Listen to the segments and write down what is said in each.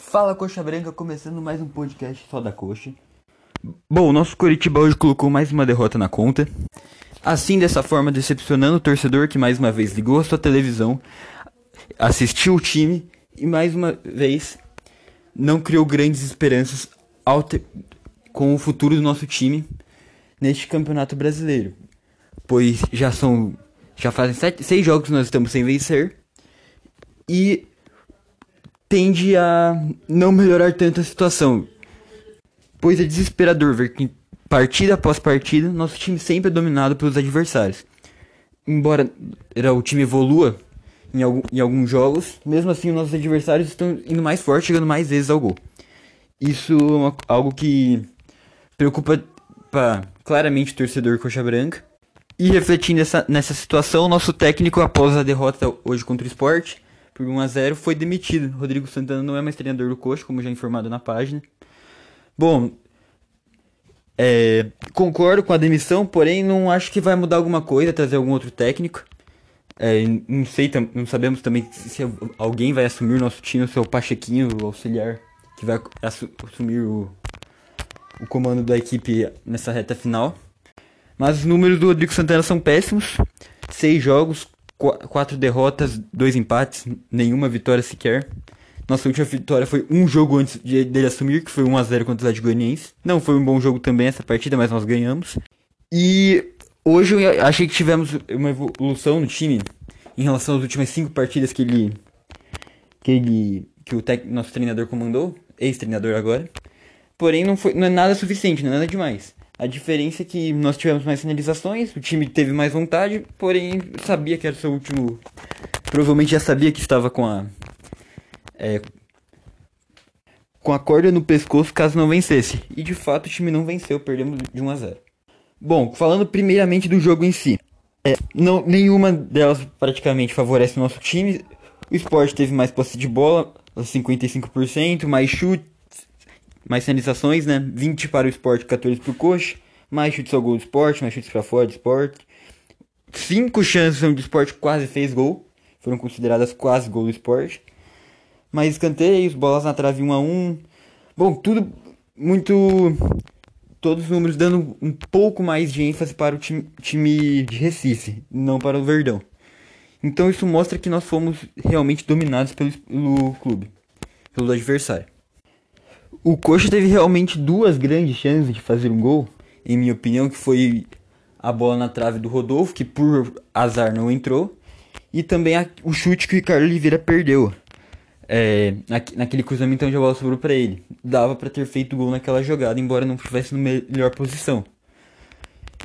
Fala Coxa Branca, começando mais um podcast só da Coxa. Bom, o nosso Curitiba hoje colocou mais uma derrota na conta. Assim, dessa forma, decepcionando o torcedor que mais uma vez ligou a sua televisão, assistiu o time e mais uma vez não criou grandes esperanças com o futuro do nosso time neste campeonato brasileiro. Pois já são. Já fazem sete, seis jogos que nós estamos sem vencer. E tende a não melhorar tanto a situação. Pois é desesperador ver que partida após partida nosso time sempre é dominado pelos adversários. Embora o time evolua em, algum, em alguns jogos, mesmo assim os nossos adversários estão indo mais forte, chegando mais vezes ao gol. Isso é uma, algo que preocupa pra, claramente o torcedor coxa branca. E refletindo essa, nessa situação, nosso técnico, após a derrota hoje contra o esporte, por 1 a 0 foi demitido. Rodrigo Santana não é mais treinador do Coxa, como já informado na página. Bom, é, concordo com a demissão, porém não acho que vai mudar alguma coisa, trazer algum outro técnico. É, não sei, não sabemos também se alguém vai assumir o nosso time, o seu Pachequinho, o auxiliar, que vai assumir o, o comando da equipe nessa reta final. Mas os números do Rodrigo Santana são péssimos. Seis jogos, quatro derrotas, dois empates, nenhuma vitória sequer. Nossa última vitória foi um jogo antes de, dele assumir, que foi 1x0 contra o Atlético. Não foi um bom jogo também essa partida, mas nós ganhamos. E hoje eu achei que tivemos uma evolução no time em relação às últimas cinco partidas que ele. que ele. que o nosso treinador comandou, ex-treinador agora. Porém, não, foi, não é nada suficiente, não é nada demais. A diferença é que nós tivemos mais finalizações, o time teve mais vontade, porém sabia que era seu último. Provavelmente já sabia que estava com a. É, com a corda no pescoço caso não vencesse. E de fato o time não venceu, perdemos de 1 a 0. Bom, falando primeiramente do jogo em si. É, não, nenhuma delas praticamente favorece o nosso time. O esporte teve mais posse de bola, 55%, mais chute, mais finalizações, né? 20 para o esporte, 14 para o coxa. Mais chutes ao gol do esporte, mais chutes para fora do esporte. Cinco chances onde o esporte quase fez gol. Foram consideradas quase gol do esporte. Mais escanteios, bolas na trave 1 a 1 Bom, tudo muito. Todos os números dando um pouco mais de ênfase para o time, time de Recife, não para o Verdão. Então isso mostra que nós fomos realmente dominados pelo, pelo clube, pelo adversário. O Coxa teve realmente duas grandes chances de fazer um gol, em minha opinião, que foi a bola na trave do Rodolfo, que por azar não entrou, e também a, o chute que o Ricardo Oliveira perdeu. É, naquele cruzamento onde a bola sobrou para ele. Dava para ter feito gol naquela jogada, embora não estivesse na melhor posição.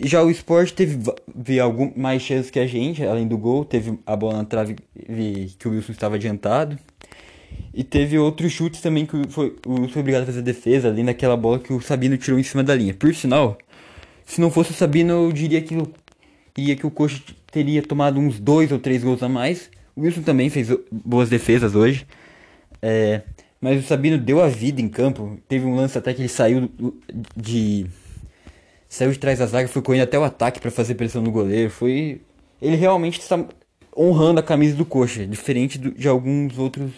E já o Sport teve, teve algum, mais chances que a gente, além do gol. Teve a bola na trave que o Wilson estava adiantado. E teve outros chutes também que foi, o foi obrigado a fazer defesa, além daquela bola que o Sabino tirou em cima da linha. Por sinal, se não fosse o Sabino, eu diria que, iria que o Coxa teria tomado uns dois ou três gols a mais. O Wilson também fez boas defesas hoje. É, mas o Sabino deu a vida em campo. Teve um lance até que ele saiu de. Saiu de trás da zaga, foi correndo até o ataque para fazer pressão no goleiro. Foi. Ele realmente está honrando a camisa do Coxa, diferente do, de alguns outros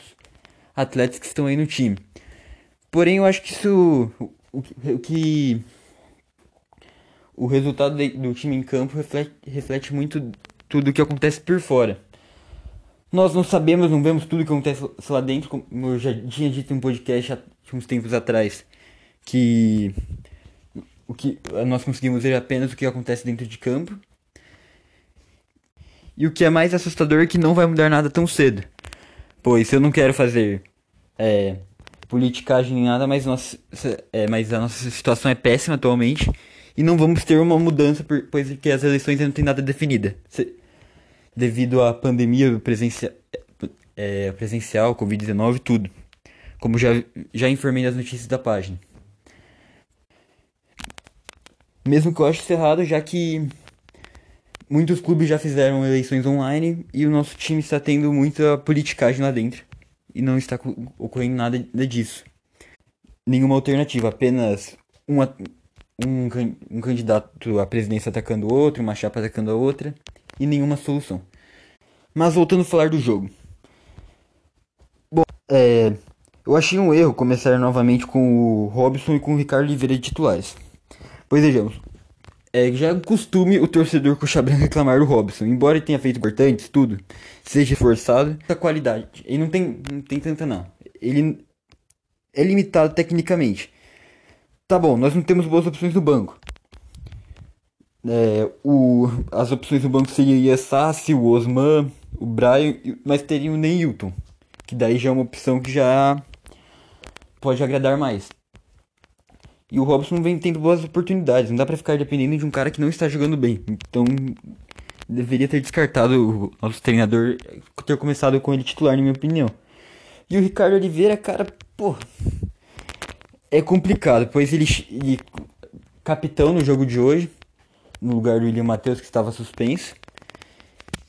atletas que estão aí no time. Porém, eu acho que isso. O, o que. O resultado de, do time em campo reflete, reflete muito tudo o que acontece por fora. Nós não sabemos, não vemos tudo o que acontece lá dentro, como eu já tinha dito em um podcast há uns tempos atrás, que o que nós conseguimos ver apenas o que acontece dentro de campo. E o que é mais assustador é que não vai mudar nada tão cedo. Pois eu não quero fazer é, politicagem nem nada, mas, nossa, é, mas a nossa situação é péssima atualmente. E não vamos ter uma mudança, por, pois que as eleições ainda não tem nada definida. Se, devido à pandemia presencia, é, presencial, Covid-19 tudo. Como já, já informei nas notícias da página. Mesmo que eu ache isso errado, já que Muitos clubes já fizeram eleições online e o nosso time está tendo muita politicagem lá dentro. E não está ocorrendo nada disso. Nenhuma alternativa, apenas uma, um, um candidato à presidência atacando o outro, uma chapa atacando a outra, e nenhuma solução. Mas voltando a falar do jogo. Bom, é, Eu achei um erro começar novamente com o Robson e com o Ricardo Oliveira de titulares. Pois vejamos, é, já é um costume o torcedor Cochabamba reclamar do Robson. Embora ele tenha feito importantes, tudo, seja esforçado, a qualidade. Ele não tem, não tem tanta não. Ele é limitado tecnicamente. Tá bom, nós não temos boas opções no banco. É, o, as opções do banco seriam o Yessassi, o Osman, o Brian, mas teria o Neilton. Que daí já é uma opção que já pode agradar mais. E o Robson vem tendo boas oportunidades. Não dá pra ficar dependendo de um cara que não está jogando bem. Então, deveria ter descartado o nosso treinador ter começado com ele titular, na minha opinião. E o Ricardo Oliveira, cara, pô. É complicado, pois ele, ele capitão no jogo de hoje, no lugar do William Matheus, que estava suspenso.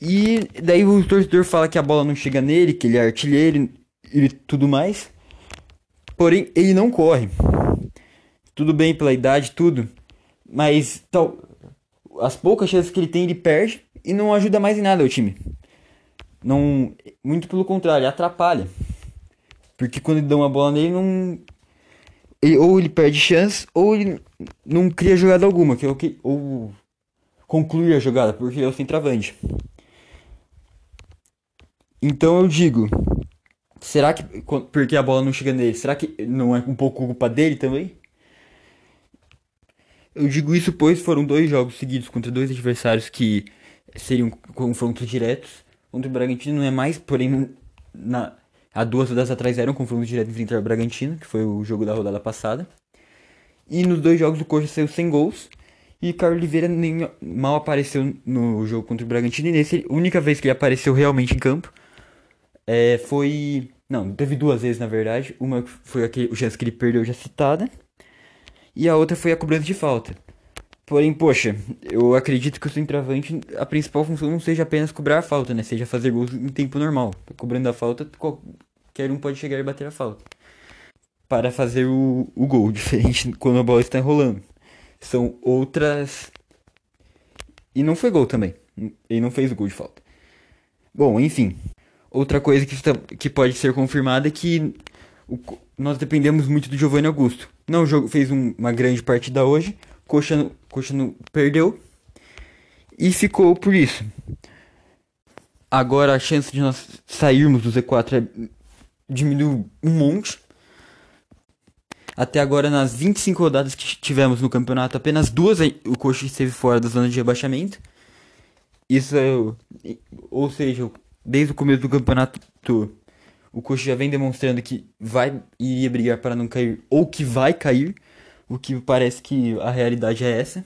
E daí o torcedor fala que a bola não chega nele, que ele é artilheiro e tudo mais. Porém, ele não corre. Tudo bem pela idade, tudo. Mas tal, as poucas chances que ele tem, ele perde e não ajuda mais em nada o time. Não, muito pelo contrário, atrapalha. Porque quando ele dá uma bola nele, não ele, ou ele perde chance ou ele não cria jogada alguma, que é o que ou conclui a jogada, porque ele é o centroavante. Então eu digo, será que porque a bola não chega nele, será que não é um pouco culpa dele também? Eu digo isso pois foram dois jogos seguidos contra dois adversários que seriam confrontos diretos. Contra o Bragantino não é mais, porém na, há duas rodadas atrás era um confronto direto frente ao Bragantino, que foi o jogo da rodada passada. E nos dois jogos o Coxa saiu sem gols. E Carlos Oliveira nem mal apareceu no jogo contra o Bragantino. E nesse, a única vez que ele apareceu realmente em campo é, foi. Não, teve duas vezes na verdade. Uma foi aquele, o chance que ele perdeu já citada e a outra foi a cobrança de falta. Porém, poxa, eu acredito que o centroavante, a principal função não seja apenas cobrar a falta, né? Seja fazer gols em tempo normal. Cobrando a falta, qualquer um pode chegar e bater a falta. Para fazer o, o gol, diferente quando a bola está enrolando. São outras. E não foi gol também. Ele não fez o gol de falta. Bom, enfim. Outra coisa que, está, que pode ser confirmada é que o, nós dependemos muito do Giovanni Augusto. Não jogo, fez um, uma grande partida hoje, Coxa, Coxa perdeu e ficou por isso. Agora a chance de nós sairmos do Z4 é, diminuiu um monte. Até agora, nas 25 rodadas que tivemos no campeonato, apenas duas o Coxa esteve fora da zona de rebaixamento. Isso é. Ou seja, desde o começo do campeonato o Coxa já vem demonstrando que vai iria brigar para não cair ou que vai cair, o que parece que a realidade é essa.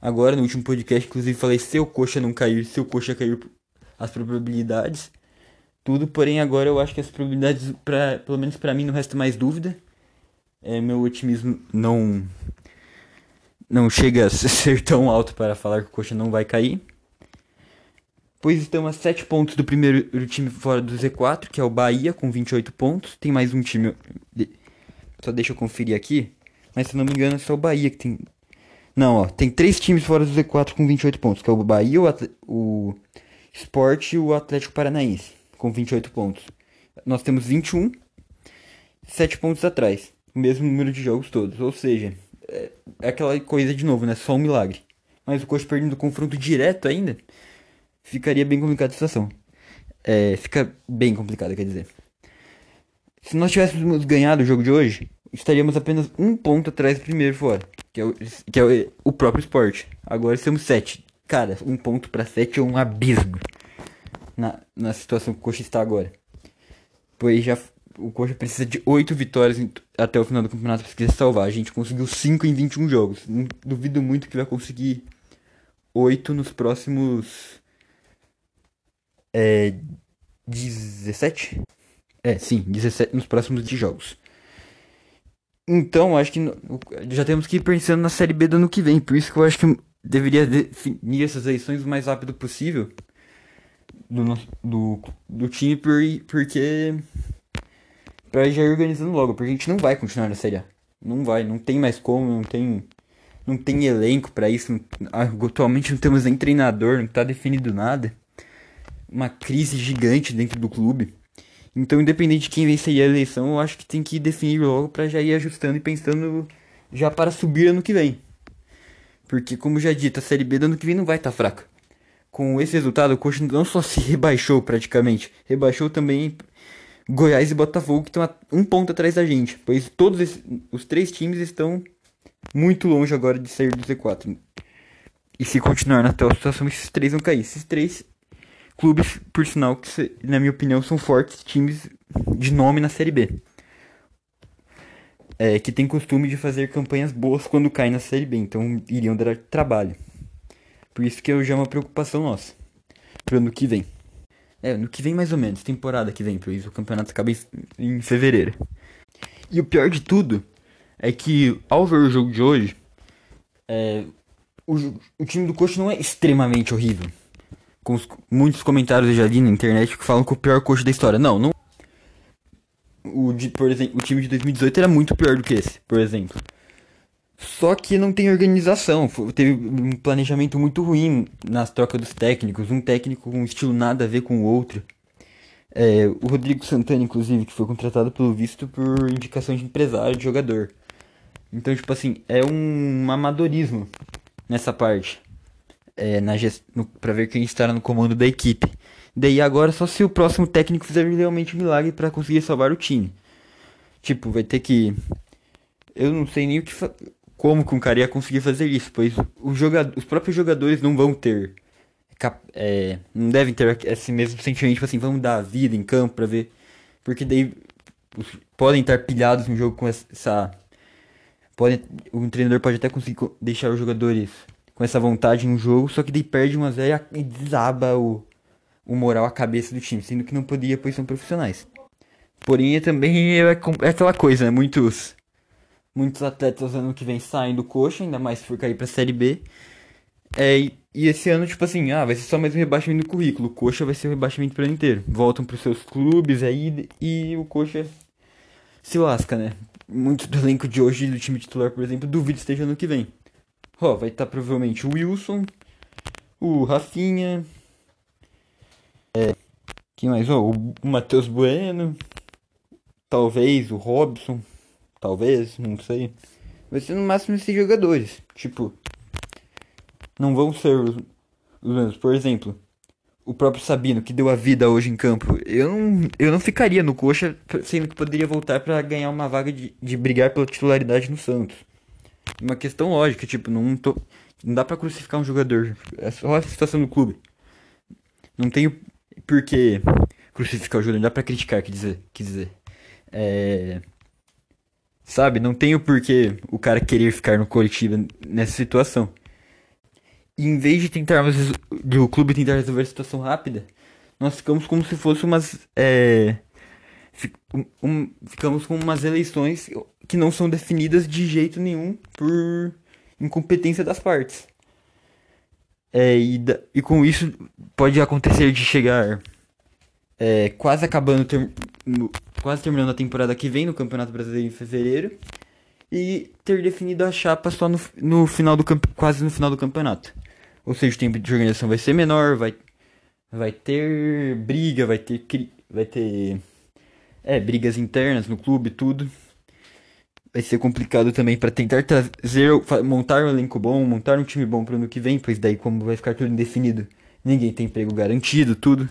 Agora, no último podcast, inclusive, falei se o Coxa não cair, se o Coxa cair, as probabilidades, tudo. Porém, agora eu acho que as probabilidades, pra, pelo menos para mim, não resta mais dúvida. É, meu otimismo não não chega a ser tão alto para falar que o Coxa não vai cair pois estamos a 7 pontos do primeiro time fora do Z4, que é o Bahia, com 28 pontos. Tem mais um time. Só deixa eu conferir aqui. Mas se não me engano, é só o Bahia que tem. Não, ó. Tem três times fora do Z4 com 28 pontos, que é o Bahia, o, Atl... o Sport e o Atlético Paranaense, com 28 pontos. Nós temos 21, 7 pontos atrás. O mesmo número de jogos todos. Ou seja, é, é aquela coisa de novo, né? Só um milagre. Mas o Coxa perdendo confronto direto ainda ficaria bem complicada a situação. É, fica bem complicada, quer dizer. Se nós tivéssemos ganhado o jogo de hoje, estaríamos apenas um ponto atrás do primeiro fora, que é o, que é o, o próprio esporte. Agora estamos sete. Cara, um ponto para sete é um abismo na, na situação que o Coxa está agora. Pois já o Coxa precisa de oito vitórias até o final do campeonato para se salvar. A gente conseguiu cinco em 21 jogos. Duvido muito que vai conseguir oito nos próximos é, 17? É, sim, 17 nos próximos de jogos. Então, acho que já temos que ir pensando na Série B do ano que vem. Por isso que eu acho que deveria definir essas eleições o mais rápido possível do, nosso, do, do time, por, porque. Pra já ir organizando logo, porque a gente não vai continuar na Série A. Não vai, não tem mais como, não tem. Não tem elenco para isso. Atualmente não temos nem treinador, não tá definido nada uma crise gigante dentro do clube. Então, independente de quem vencer a eleição, eu acho que tem que definir logo para já ir ajustando e pensando já para subir ano que vem. Porque, como já dito, a Série B do ano que vem não vai estar tá fraca. Com esse resultado, o Coxa não só se rebaixou praticamente, rebaixou também Goiás e Botafogo, que estão um ponto atrás da gente. Pois todos esses, os três times estão muito longe agora de sair do Z4. E se continuar na atual situação, esses três vão cair. Esses três clubes, por sinal, que na minha opinião são fortes times de nome na Série B. É, que tem costume de fazer campanhas boas quando caem na Série B, então iriam dar trabalho. Por isso que eu já é uma preocupação nossa. Pro ano que vem. É, no que vem mais ou menos, temporada que vem, pois o campeonato acaba em, em fevereiro. E o pior de tudo é que, ao ver o jogo de hoje, é, o, o time do Coxa não é extremamente horrível. Com os, muitos comentários já li na internet que falam que o pior coxa da história. Não, não. O, de, por exemplo, o time de 2018 era muito pior do que esse, por exemplo. Só que não tem organização. Teve um planejamento muito ruim nas trocas dos técnicos. Um técnico com um estilo nada a ver com o outro. É, o Rodrigo Santana, inclusive, que foi contratado pelo visto por indicação de empresário, de jogador. Então, tipo assim, é um amadorismo nessa parte. É, gest... no, pra ver quem estará no comando da equipe. Daí agora só se o próximo técnico fizer realmente um milagre para conseguir salvar o time. Tipo, vai ter que. Eu não sei nem o que fa como que um cara ia conseguir fazer isso, pois os, jogador, os próprios jogadores não vão ter. É, não devem ter esse mesmo sentimento, tipo assim, vamos dar a vida em campo pra ver. Porque daí podem estar pilhados no jogo com essa. Pode, o treinador pode até conseguir deixar os jogadores com essa vontade no jogo, só que daí perde uma zero e desaba o, o moral, a cabeça do time, sendo que não podia, pois são profissionais. Porém, também é, é aquela coisa, né? Muitos muitos atletas ano que vem saem do coxa, ainda mais se for cair pra Série B. É, e, e, esse ano, tipo assim, ah, vai ser só mais um rebaixamento do currículo. O coxa vai ser o rebaixamento pro ano inteiro. Voltam pros seus clubes aí e o coxa se lasca, né? Muito do elenco de hoje do time titular, por exemplo, duvido esteja ano que vem. Ó, vai estar tá provavelmente o Wilson, o Rafinha. É, quem mais? O Matheus Bueno. Talvez o Robson. Talvez, não sei. Vai ser no máximo esses jogadores. Tipo, não vão ser os, mesmos. Por exemplo, o próprio Sabino, que deu a vida hoje em campo. Eu não, eu não ficaria no coxa, sendo que poderia voltar para ganhar uma vaga de, de brigar pela titularidade no Santos. Uma questão lógica, tipo, não, tô, não dá pra crucificar um jogador. É só a situação do clube. Não tenho por que crucificar o jogador, não dá pra criticar, quer dizer. Quer dizer. É. Sabe? Não tem o porquê o cara querer ficar no Curitiba nessa situação. E em vez de tentarmos de o clube tentar resolver a situação rápida, nós ficamos como se fosse umas é, um, ficamos com umas eleições que não são definidas de jeito nenhum por incompetência das partes. É, e, da, e com isso pode acontecer de chegar é, quase acabando ter, quase terminando a temporada que vem no Campeonato Brasileiro em fevereiro e ter definido a chapa só no, no final do quase no final do campeonato. Ou seja, o tempo de organização vai ser menor, vai vai ter briga, vai ter vai ter é, brigas internas no clube, tudo. Vai ser complicado também para tentar trazer, montar um elenco bom, montar um time bom para ano que vem, pois daí como vai ficar tudo indefinido, ninguém tem emprego garantido, tudo.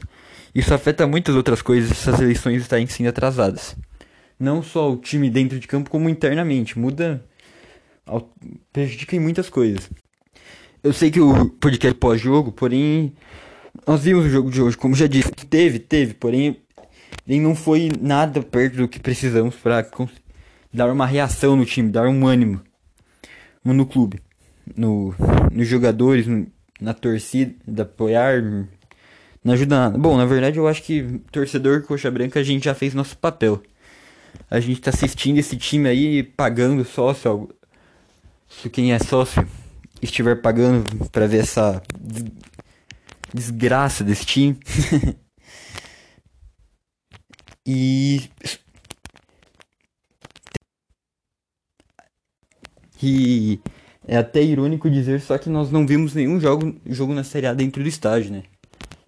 Isso afeta muitas outras coisas, essas eleições estarem sendo atrasadas. Não só o time dentro de campo, como internamente. Muda. prejudica em muitas coisas. Eu sei que o podcast pós-jogo, porém. Nós vimos o jogo de hoje, como já disse. Teve, teve, porém. Nem não foi nada perto do que precisamos para dar uma reação no time, dar um ânimo no clube, no, nos jogadores, no, na torcida, apoiar, não ajuda nada. Bom, na verdade eu acho que torcedor coxa branca a gente já fez nosso papel. A gente tá assistindo esse time aí pagando sócio. Se quem é sócio estiver pagando para ver essa desgraça desse time. e e é até irônico dizer só que nós não vimos nenhum jogo, jogo na Série A dentro do estádio, né?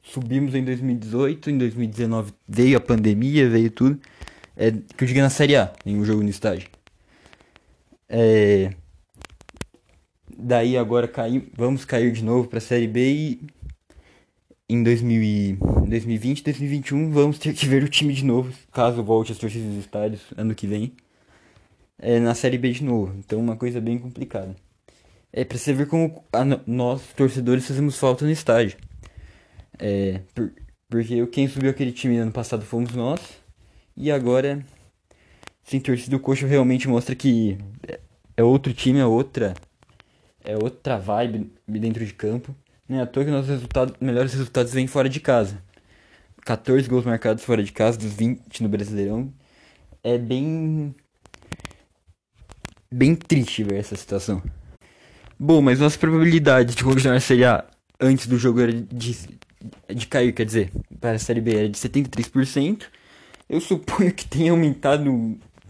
subimos em 2018, em 2019 veio a pandemia, veio tudo. É, que eu digo na Série A, nenhum jogo no estádio. É, daí agora cair, vamos cair de novo para a Série B e em 2000 2020, 2021 vamos ter que ver o time de novo, caso volte as torcidas dos estádios ano que vem, é, na Série B de novo. Então uma coisa bem complicada. É pra você ver como a, nós, torcedores, fazemos falta no estádio. É, por, porque quem subiu aquele time ano passado fomos nós. E agora, sem torcida, o Coxa realmente mostra que é, é outro time, é outra, é outra vibe dentro de campo. Não é à toa que nossos resultados, melhores resultados vêm fora de casa. 14 gols marcados fora de casa, dos 20 no Brasileirão. É bem. Bem triste ver essa situação. Bom, mas nossa probabilidade de continuar a Série A antes do jogo era de, de cair, quer dizer, para a Série B era de 73%. Eu suponho que tenha aumentado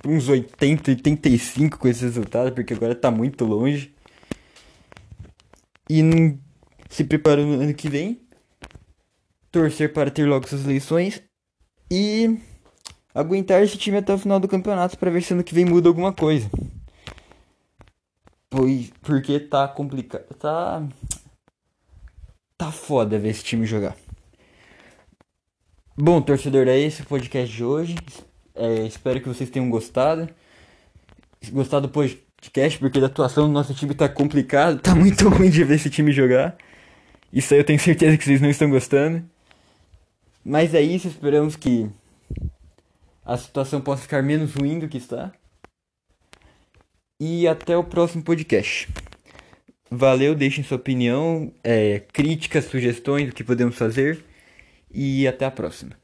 uns 80, 85 com esse resultado, porque agora está muito longe. E se preparando no ano que vem, torcer para ter logo suas eleições e aguentar esse time até o final do campeonato para ver se ano que vem muda alguma coisa. Pois, porque tá complicado. Tá. Tá foda ver esse time jogar. Bom, torcedor, é esse o podcast de hoje. É, espero que vocês tenham gostado. Gostado do podcast, porque a atuação do nosso time tá complicado. Tá muito ruim de ver esse time jogar. Isso aí eu tenho certeza que vocês não estão gostando. Mas é isso, esperamos que a situação possa ficar menos ruim do que está. E até o próximo podcast. Valeu, deixem sua opinião, é, críticas, sugestões do que podemos fazer. E até a próxima.